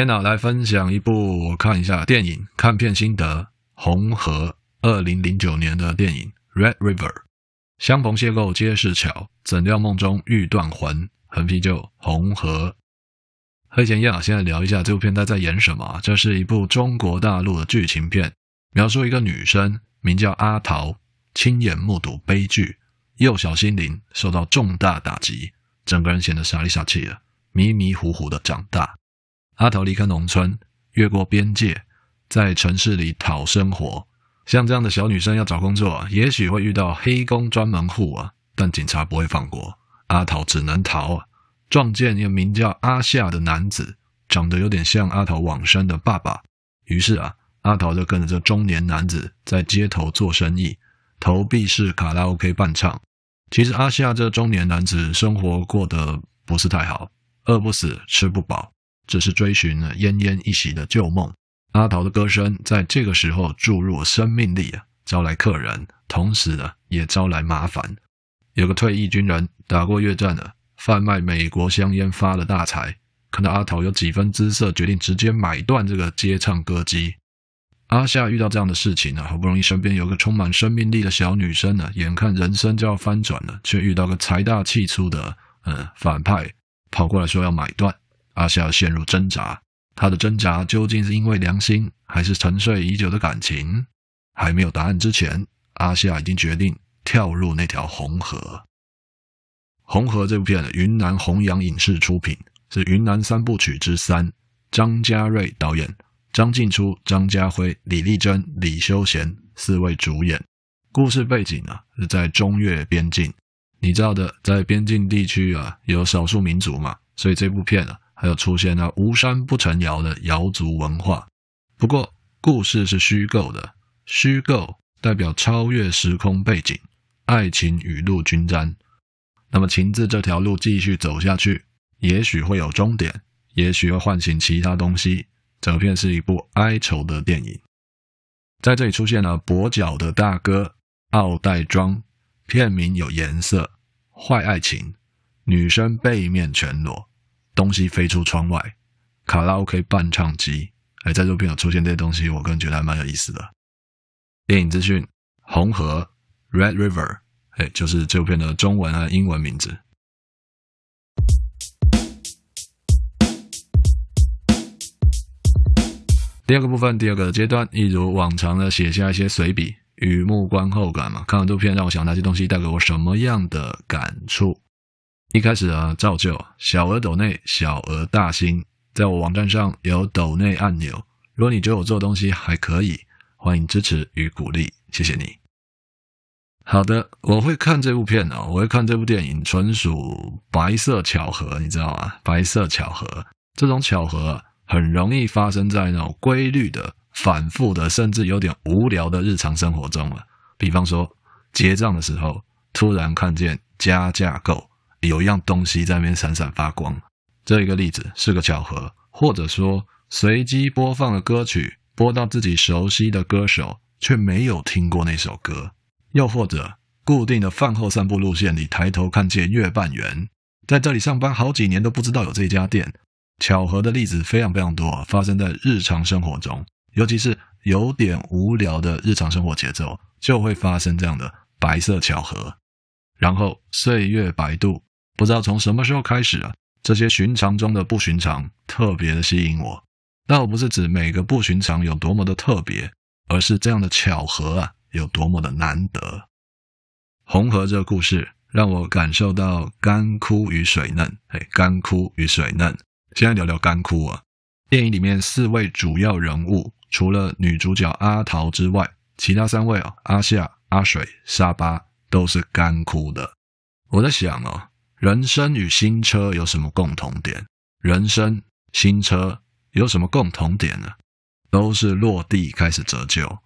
天呢，来分享一部我看一下电影看片心得，《红河》二零零九年的电影《Red River》，相逢邂逅皆是巧，怎料梦中欲断魂。横批就《红河》。和以前一样，现在聊一下这部片它在演什么。这是一部中国大陆的剧情片，描述一个女生名叫阿桃，亲眼目睹悲剧，幼小心灵受到重大打击，整个人显得傻里傻气的，迷迷糊糊的长大。阿桃离开农村，越过边界，在城市里讨生活。像这样的小女生要找工作，也许会遇到黑工专门户啊，但警察不会放过。阿桃只能逃啊！撞见一个名叫阿夏的男子，长得有点像阿桃往生的爸爸。于是啊，阿桃就跟着这中年男子在街头做生意，投币式卡拉 OK 伴唱。其实阿夏这中年男子生活过得不是太好，饿不死，吃不饱。只是追寻了奄奄一息的旧梦。阿桃的歌声在这个时候注入了生命力啊，招来客人，同时呢也招来麻烦。有个退役军人打过越战的，贩卖美国香烟发了大财。看到阿桃有几分姿色，决定直接买断这个街唱歌机。阿夏遇到这样的事情呢，好不容易身边有个充满生命力的小女生呢，眼看人生就要翻转了，却遇到个财大气粗的嗯反派跑过来说要买断。阿夏陷入挣扎，他的挣扎究竟是因为良心，还是沉睡已久的感情？还没有答案之前，阿夏已经决定跳入那条红河。红河这部片，云南弘扬影视出品，是云南三部曲之三，张家瑞导演，张静初、张家辉、李丽珍、李修贤四位主演。故事背景啊是在中越边境，你知道的，在边境地区啊有少数民族嘛，所以这部片啊。还有出现了无山不成窑的瑶族文化，不过故事是虚构的，虚构代表超越时空背景，爱情雨露均沾。那么情字这条路继续走下去，也许会有终点，也许会唤醒其他东西。整片是一部哀愁的电影，在这里出现了跛脚的大哥奥黛庄，片名有颜色，坏爱情，女生背面全裸。东西飞出窗外，卡拉 OK 伴唱机，哎，在这片有出现这些东西，我个人觉得还蛮有意思的。电影资讯：红河 （Red River），哎，就是这部片的中文和英文名字。第二个部分，第二个阶段，一如往常的写下一些随笔，雨木观后感嘛。看完这部片，让我想那些东西带给我什么样的感触。一开始啊，照旧，小额抖内，小额大新，在我网站上有抖内按钮。如果你觉得我做的东西还可以，欢迎支持与鼓励，谢谢你。好的，我会看这部片哦，我会看这部电影，纯属白色巧合，你知道吗？白色巧合，这种巧合很容易发生在那种规律的、反复的，甚至有点无聊的日常生活中了。比方说，结账的时候，突然看见加价购。有一样东西在那边闪闪发光，这一个例子是个巧合，或者说随机播放的歌曲播到自己熟悉的歌手，却没有听过那首歌，又或者固定的饭后散步路线里抬头看见月半圆，在这里上班好几年都不知道有这家店。巧合的例子非常非常多，发生在日常生活中，尤其是有点无聊的日常生活节奏，就会发生这样的白色巧合。然后岁月百度。不知道从什么时候开始啊，这些寻常中的不寻常特别的吸引我。但我不是指每个不寻常有多么的特别，而是这样的巧合啊有多么的难得。红河这个故事让我感受到干枯与水嫩，哎，干枯与水嫩。现在聊聊干枯啊。电影里面四位主要人物，除了女主角阿桃之外，其他三位啊，阿夏、阿水、沙巴都是干枯的。我在想哦。人生与新车有什么共同点？人生、新车有什么共同点呢？都是落地开始折旧，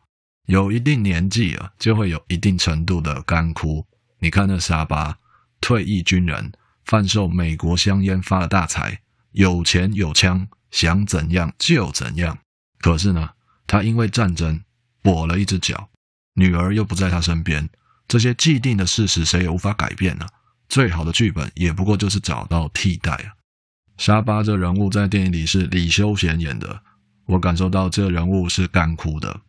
有一定年纪啊，就会有一定程度的干枯。你看那沙巴退役军人，贩售美国香烟发了大财，有钱有枪，想怎样就怎样。可是呢，他因为战争跛了一只脚，女儿又不在他身边，这些既定的事实谁也无法改变呢？最好的剧本也不过就是找到替代啊。沙巴这人物在电影里是李修贤演的。我感受到这人物是干枯的，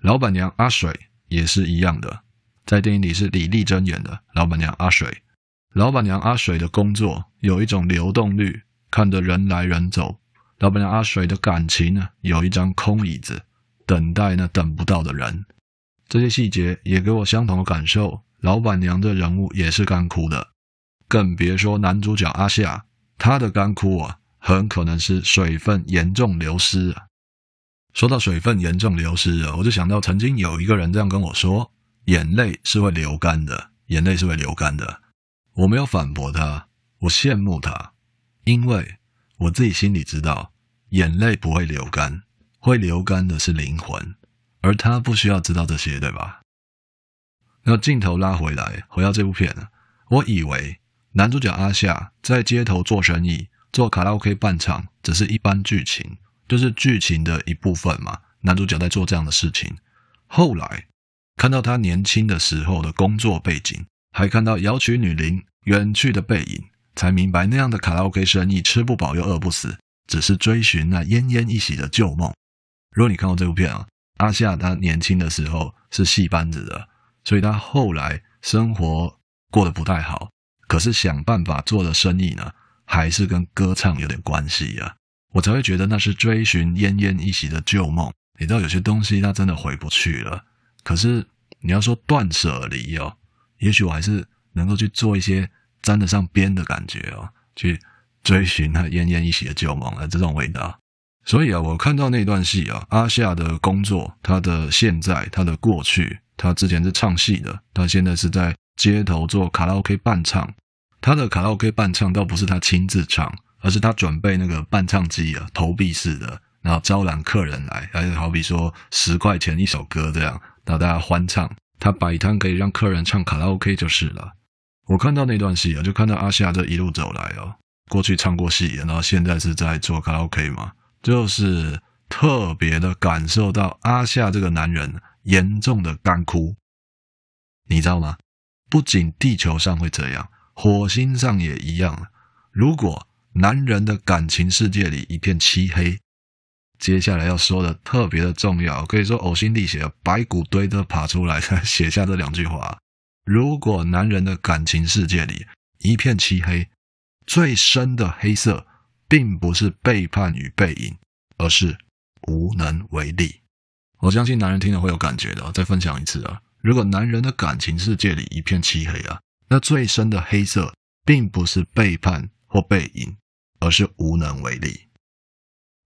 老板娘阿水也是一样的，在电影里是李丽珍演的老板娘阿水。老板娘阿水的工作有一种流动率，看得人来人走。老板娘阿水的感情呢，有一张空椅子，等待那等不到的人。这些细节也给我相同的感受。老板娘的人物也是干枯的，更别说男主角阿夏，他的干枯啊。很可能是水分严重流失啊。说到水分严重流失啊，我就想到曾经有一个人这样跟我说：“眼泪是会流干的，眼泪是会流干的。”我没有反驳他，我羡慕他，因为我自己心里知道，眼泪不会流干，会流干的是灵魂，而他不需要知道这些，对吧？那镜头拉回来，回到这部片，我以为男主角阿夏在街头做生意。做卡拉 OK 伴唱只是一般剧情，就是剧情的一部分嘛。男主角在做这样的事情，后来看到他年轻的时候的工作背景，还看到瑶曲女伶远去的背影，才明白那样的卡拉 OK 生意吃不饱又饿不死，只是追寻那奄奄一息的旧梦。如果你看过这部片啊，阿夏他年轻的时候是戏班子的，所以他后来生活过得不太好，可是想办法做的生意呢，还是跟歌唱有点关系呀，我才会觉得那是追寻奄奄一息的旧梦。你知道有些东西它真的回不去了，可是你要说断舍离哦，也许我还是能够去做一些沾得上边的感觉哦，去追寻那奄奄一息的旧梦啊，这种味道。所以啊，我看到那段戏啊，阿夏的工作，他的现在，他的过去，他之前是唱戏的，他现在是在街头做卡拉 OK 伴唱。他的卡拉 OK 伴唱倒不是他亲自唱，而是他准备那个伴唱机啊，投币式的，然后招揽客人来，还是好比说十块钱一首歌这样，然后大家欢唱。他摆摊可以让客人唱卡拉 OK 就是了。我看到那段戏啊，就看到阿夏这一路走来哦，过去唱过戏，然后现在是在做卡拉 OK 嘛，就是特别的感受到阿夏这个男人严重的干枯，你知道吗？不仅地球上会这样。火星上也一样。如果男人的感情世界里一片漆黑，接下来要说的特别的重要，可以说呕心沥血，白骨堆都爬出来 写下这两句话。如果男人的感情世界里一片漆黑，最深的黑色，并不是背叛与背影，而是无能为力。我相信男人听了会有感觉的。再分享一次啊，如果男人的感情世界里一片漆黑啊。那最深的黑色，并不是背叛或背影，而是无能为力。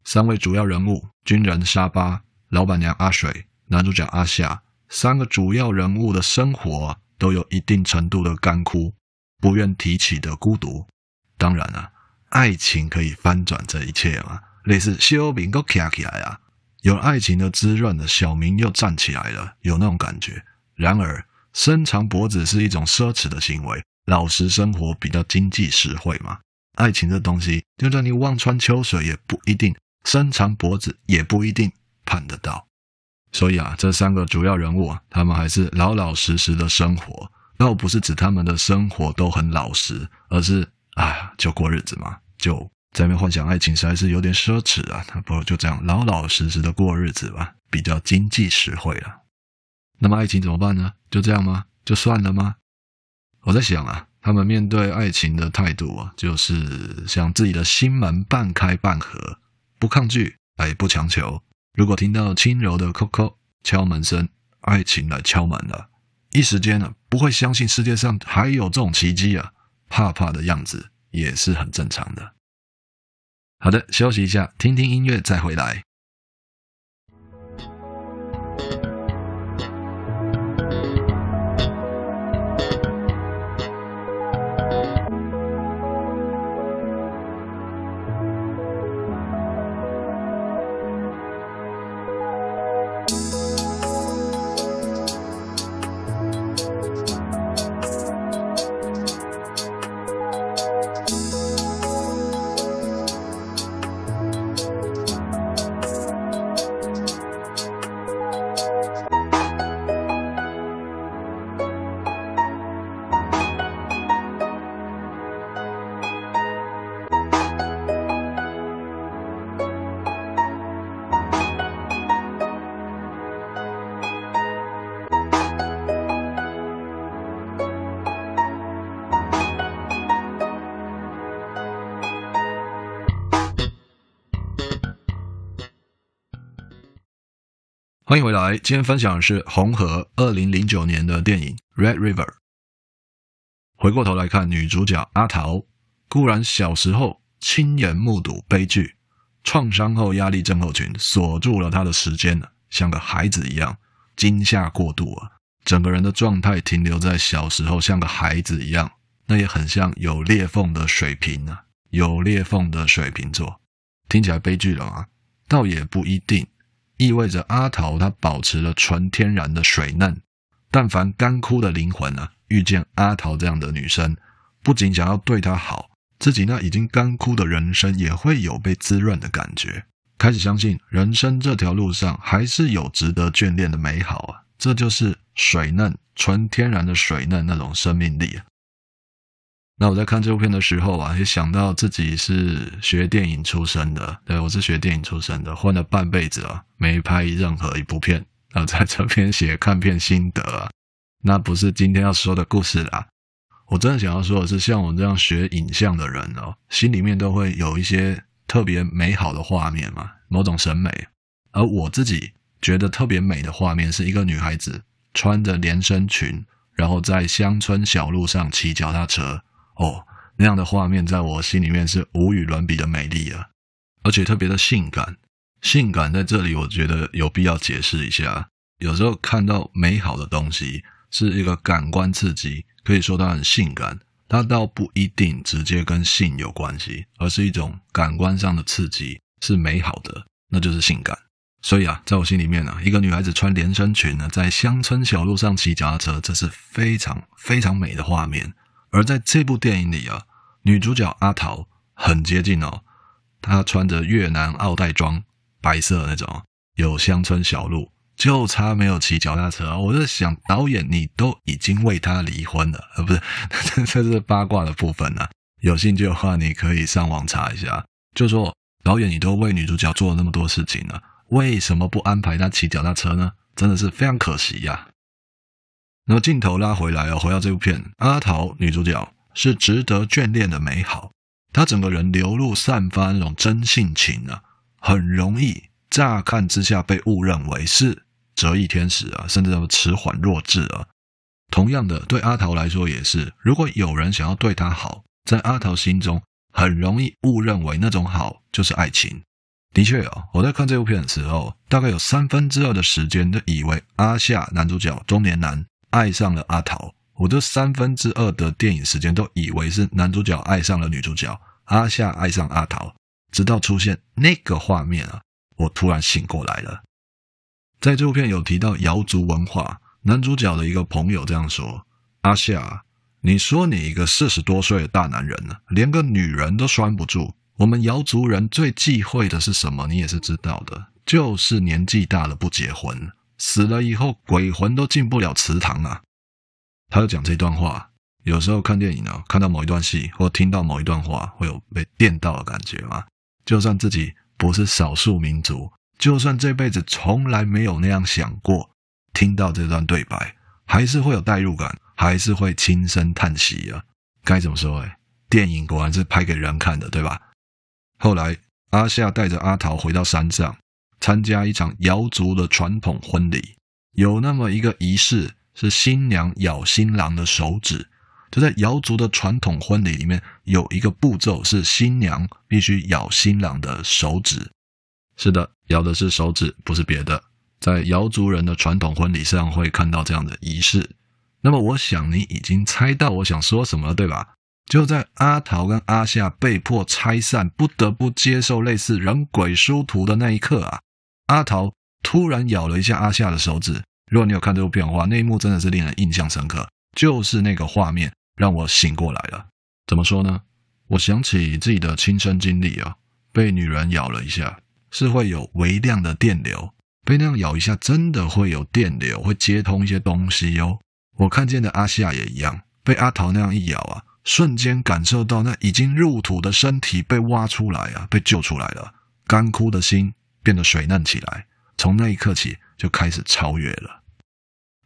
三位主要人物：军人沙巴、老板娘阿水、男主角阿夏，三个主要人物的生活都有一定程度的干枯，不愿提起的孤独。当然啊，爱情可以翻转这一切嘛，类似小明都站起来啊，有爱情的滋润的小明又站起来了，有那种感觉。然而。伸长脖子是一种奢侈的行为，老实生活比较经济实惠嘛。爱情这东西，就算你望穿秋水也不一定，伸长脖子也不一定盼得到。所以啊，这三个主要人物啊，他们还是老老实实的生活。倒不是指他们的生活都很老实，而是啊，就过日子嘛，就在那边幻想爱情，实在是有点奢侈啊。他不如就这样老老实实的过日子吧，比较经济实惠了。那么爱情怎么办呢？就这样吗？就算了吗？我在想啊，他们面对爱情的态度啊，就是像自己的心门半开半合，不抗拒，哎，不强求。如果听到轻柔的叩叩敲门声，爱情来敲门了，一时间呢、啊，不会相信世界上还有这种奇迹啊，怕怕的样子也是很正常的。好的，休息一下，听听音乐再回来。欢迎回来，今天分享的是红河二零零九年的电影《Red River》。回过头来看女主角阿桃，固然小时候亲眼目睹悲剧，创伤后压力症候群锁住了她的时间，像个孩子一样惊吓过度啊，整个人的状态停留在小时候，像个孩子一样，那也很像有裂缝的水瓶啊，有裂缝的水瓶座，听起来悲剧了啊，倒也不一定。意味着阿桃她保持了纯天然的水嫩，但凡干枯的灵魂啊，遇见阿桃这样的女生，不仅想要对她好，自己那已经干枯的人生也会有被滋润的感觉，开始相信人生这条路上还是有值得眷恋的美好啊！这就是水嫩、纯天然的水嫩那种生命力啊。那我在看这部片的时候啊，也想到自己是学电影出身的，对，我是学电影出身的，混了半辈子啊，没拍任何一部片，然后在这边写看片心得啊，那不是今天要说的故事啦。我真的想要说的是，像我这样学影像的人哦，心里面都会有一些特别美好的画面嘛，某种审美。而我自己觉得特别美的画面，是一个女孩子穿着连身裙，然后在乡村小路上骑脚踏车。哦，那样的画面在我心里面是无与伦比的美丽啊，而且特别的性感。性感在这里，我觉得有必要解释一下。有时候看到美好的东西是一个感官刺激，可以说它很性感，它倒不一定直接跟性有关系，而是一种感官上的刺激，是美好的，那就是性感。所以啊，在我心里面呢，一个女孩子穿连身裙呢，在乡村小路上骑脚踏车，这是非常非常美的画面。而在这部电影里啊，女主角阿桃很接近哦，她穿着越南奥黛装，白色那种，有乡村小路，就差没有骑脚踏车。我在想，导演你都已经为她离婚了，呃，不是，这是八卦的部分啊。有兴趣的话，你可以上网查一下。就说导演，你都为女主角做了那么多事情了，为什么不安排她骑脚踏车呢？真的是非常可惜呀。那么镜头拉回来哦，回到这部片，阿桃女主角是值得眷恋的美好，她整个人流露散发那种真性情啊，很容易乍看之下被误认为是折翼天使啊，甚至叫迟缓弱智啊。同样的，对阿桃来说也是，如果有人想要对她好，在阿桃心中很容易误认为那种好就是爱情。的确哦，我在看这部片的时候，大概有三分之二的时间都以为阿夏男主角中年男。爱上了阿桃，我这三分之二的电影时间都以为是男主角爱上了女主角，阿夏爱上阿桃，直到出现那个画面啊，我突然醒过来了。在这部片有提到瑶族文化，男主角的一个朋友这样说：“阿夏，你说你一个四十多岁的大男人呢，连个女人都拴不住。我们瑶族人最忌讳的是什么？你也是知道的，就是年纪大了不结婚。”死了以后，鬼魂都进不了祠堂啊！他就讲这段话。有时候看电影呢，看到某一段戏或听到某一段话，会有被电到的感觉吗？就算自己不是少数民族，就算这辈子从来没有那样想过，听到这段对白，还是会有代入感，还是会轻声叹息啊！该怎么说？哎，电影果然是拍给人看的，对吧？后来，阿夏带着阿桃回到山上。参加一场瑶族的传统婚礼，有那么一个仪式，是新娘咬新郎的手指。就在瑶族的传统婚礼里面，有一个步骤是新娘必须咬新郎的手指。是的，咬的是手指，不是别的。在瑶族人的传统婚礼上会看到这样的仪式。那么，我想你已经猜到我想说什么了，对吧？就在阿桃跟阿夏被迫拆散，不得不接受类似人鬼殊途的那一刻啊！阿桃突然咬了一下阿夏的手指。如果你有看这部片的话，那一幕真的是令人印象深刻。就是那个画面让我醒过来了。怎么说呢？我想起自己的亲身经历啊，被女人咬了一下，是会有微量的电流。被那样咬一下，真的会有电流，会接通一些东西哦。我看见的阿夏也一样，被阿桃那样一咬啊，瞬间感受到那已经入土的身体被挖出来啊，被救出来了，干枯的心。变得水嫩起来，从那一刻起就开始超越了。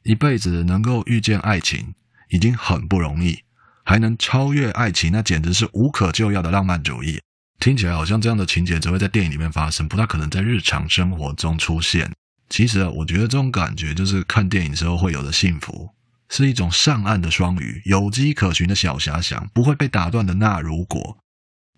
一辈子能够遇见爱情已经很不容易，还能超越爱情，那简直是无可救药的浪漫主义。听起来好像这样的情节只会在电影里面发生，不大可能在日常生活中出现。其实啊，我觉得这种感觉就是看电影时候会有的幸福，是一种上岸的双鱼，有迹可循的小遐想，不会被打断的那如果。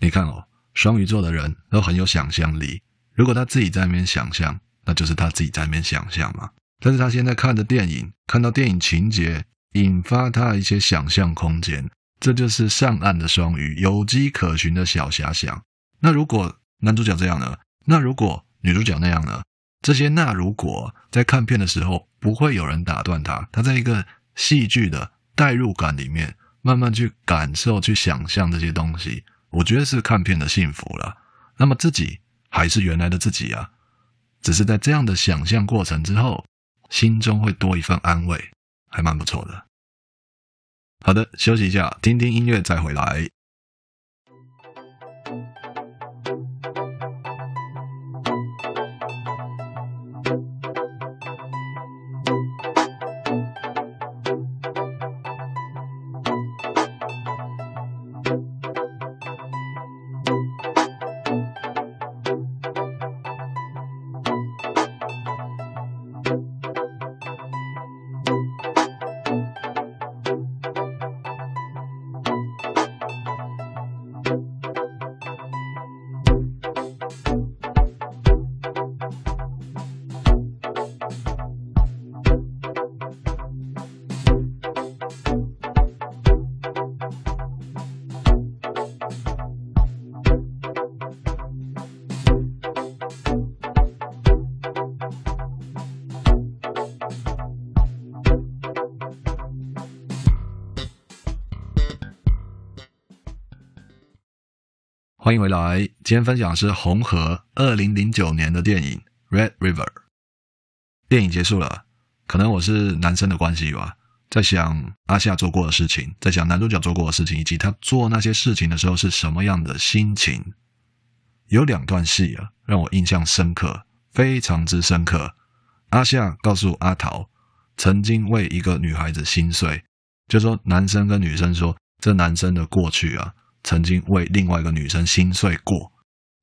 你看哦，双鱼座的人都很有想象力。如果他自己在那边想象，那就是他自己在那边想象嘛。但是他现在看的电影，看到电影情节，引发他一些想象空间，这就是上岸的双鱼，有迹可循的小遐想。那如果男主角这样呢？那如果女主角那样呢？这些那如果在看片的时候不会有人打断他，他在一个戏剧的代入感里面慢慢去感受、去想象这些东西，我觉得是看片的幸福了。那么自己还是原来的自己啊，只是在这样的想象过程之后，心中会多一份安慰，还蛮不错的。好的，休息一下，听听音乐再回来。欢迎回来，今天分享的是红河二零零九年的电影《Red River》。电影结束了，可能我是男生的关系吧，在想阿夏做过的事情，在想男主角做过的事情，以及他做那些事情的时候是什么样的心情。有两段戏啊，让我印象深刻，非常之深刻。阿夏告诉阿桃，曾经为一个女孩子心碎，就说男生跟女生说，这男生的过去啊。曾经为另外一个女生心碎过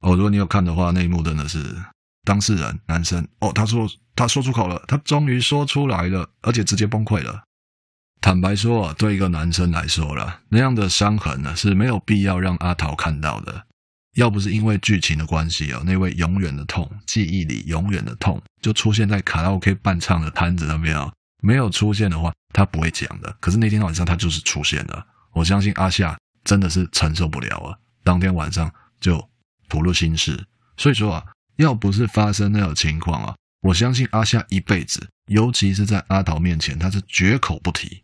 哦，如果你有看的话，那一幕真的是当事人男生哦，他说他说出口了，他终于说出来了，而且直接崩溃了。坦白说啊，对一个男生来说了，那样的伤痕呢是没有必要让阿桃看到的。要不是因为剧情的关系啊，那位永远的痛，记忆里永远的痛，就出现在卡拉 OK 伴唱的摊子那边啊，没有出现的话，他不会讲的。可是那天晚上他就是出现了，我相信阿夏。真的是承受不了啊！当天晚上就吐露心事，所以说啊，要不是发生那种情况啊，我相信阿夏一辈子，尤其是在阿桃面前，他是绝口不提。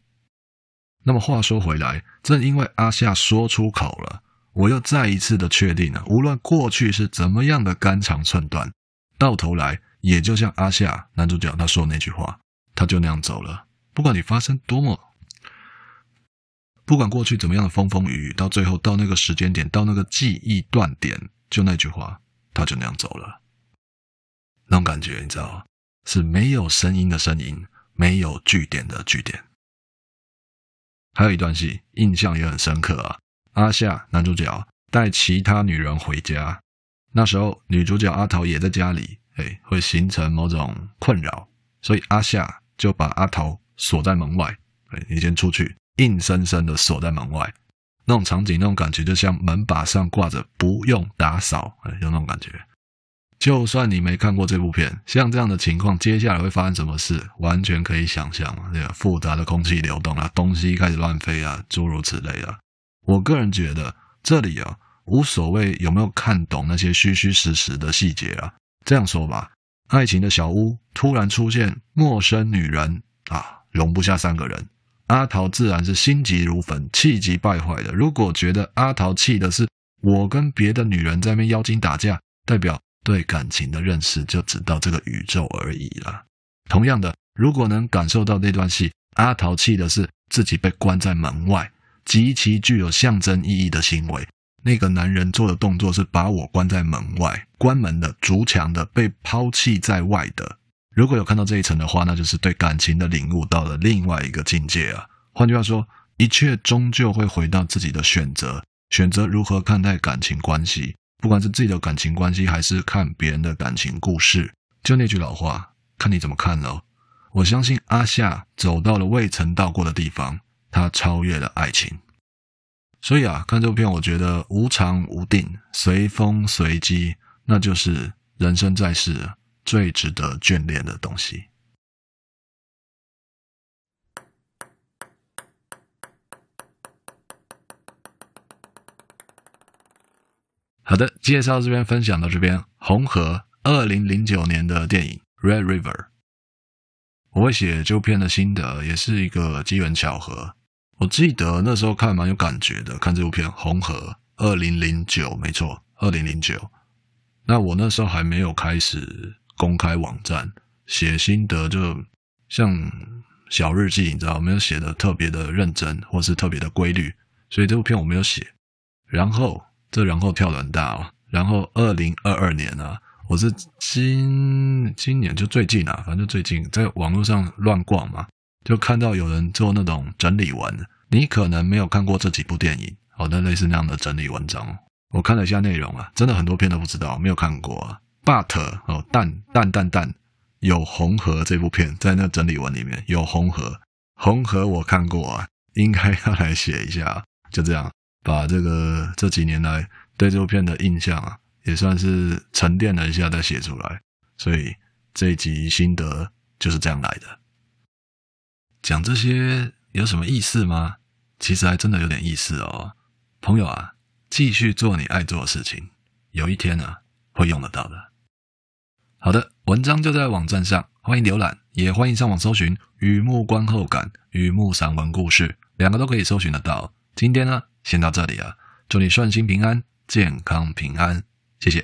那么话说回来，正因为阿夏说出口了，我又再一次的确定了，无论过去是怎么样的肝肠寸断，到头来也就像阿夏男主角他说那句话，他就那样走了。不管你发生多么。不管过去怎么样的风风雨雨，到最后到那个时间点，到那个记忆断点，就那句话，他就那样走了。那种感觉，你知道吗，是没有声音的声音，没有句点的句点。还有一段戏，印象也很深刻啊。阿夏男主角带其他女人回家，那时候女主角阿桃也在家里，哎，会形成某种困扰，所以阿夏就把阿桃锁在门外，哎，你先出去。硬生生的锁在门外，那种场景，那种感觉，就像门把上挂着“不用打扫”，有那种感觉。就算你没看过这部片，像这样的情况，接下来会发生什么事，完全可以想象。这个复杂的空气流动啊，东西开始乱飞啊，诸如此类的。我个人觉得，这里啊，无所谓有没有看懂那些虚虚实实的细节啊。这样说吧，爱情的小屋突然出现陌生女人啊，容不下三个人。阿桃自然是心急如焚、气急败坏的。如果觉得阿桃气的是我跟别的女人在那边妖精打架，代表对感情的认识就只到这个宇宙而已了。同样的，如果能感受到那段戏，阿桃气的是自己被关在门外，极其具有象征意义的行为。那个男人做的动作是把我关在门外，关门的、筑墙的、被抛弃在外的。如果有看到这一层的话，那就是对感情的领悟到了另外一个境界啊。换句话说，一切终究会回到自己的选择，选择如何看待感情关系，不管是自己的感情关系，还是看别人的感情故事。就那句老话，看你怎么看喽。我相信阿夏走到了未曾到过的地方，他超越了爱情。所以啊，看这部片，我觉得无常无定，随风随机，那就是人生在世最值得眷恋的东西。好的，介绍这边分享到这边，红河二零零九年的电影《Red River》。我会写这部片的心得，也是一个机缘巧合。我记得那时候看蛮有感觉的，看这部片《红河》二零零九，没错，二零零九。那我那时候还没有开始公开网站写心得，就像小日记，你知道，没有写的特别的认真，或是特别的规律，所以这部片我没有写。然后这然后跳得很大哦，然后二零二二年啊。我是今今年就最近啊，反正就最近在网络上乱逛嘛，就看到有人做那种整理文。你可能没有看过这几部电影，好的，类似那样的整理文章。我看了一下内容啊，真的很多片都不知道，没有看过啊。But 哦，但但但但有红河这部片在那整理文里面有红河，红河我看过啊，应该要来写一下。就这样，把这个这几年来对这部片的印象啊。也算是沉淀了一下再写出来，所以这一集心得就是这样来的。讲这些有什么意思吗？其实还真的有点意思哦，朋友啊，继续做你爱做的事情，有一天啊会用得到的。好的，文章就在网站上，欢迎浏览，也欢迎上网搜寻《雨幕观后感》《雨幕散文故事》，两个都可以搜寻得到。今天呢，先到这里啊，祝你顺心平安，健康平安。谢谢。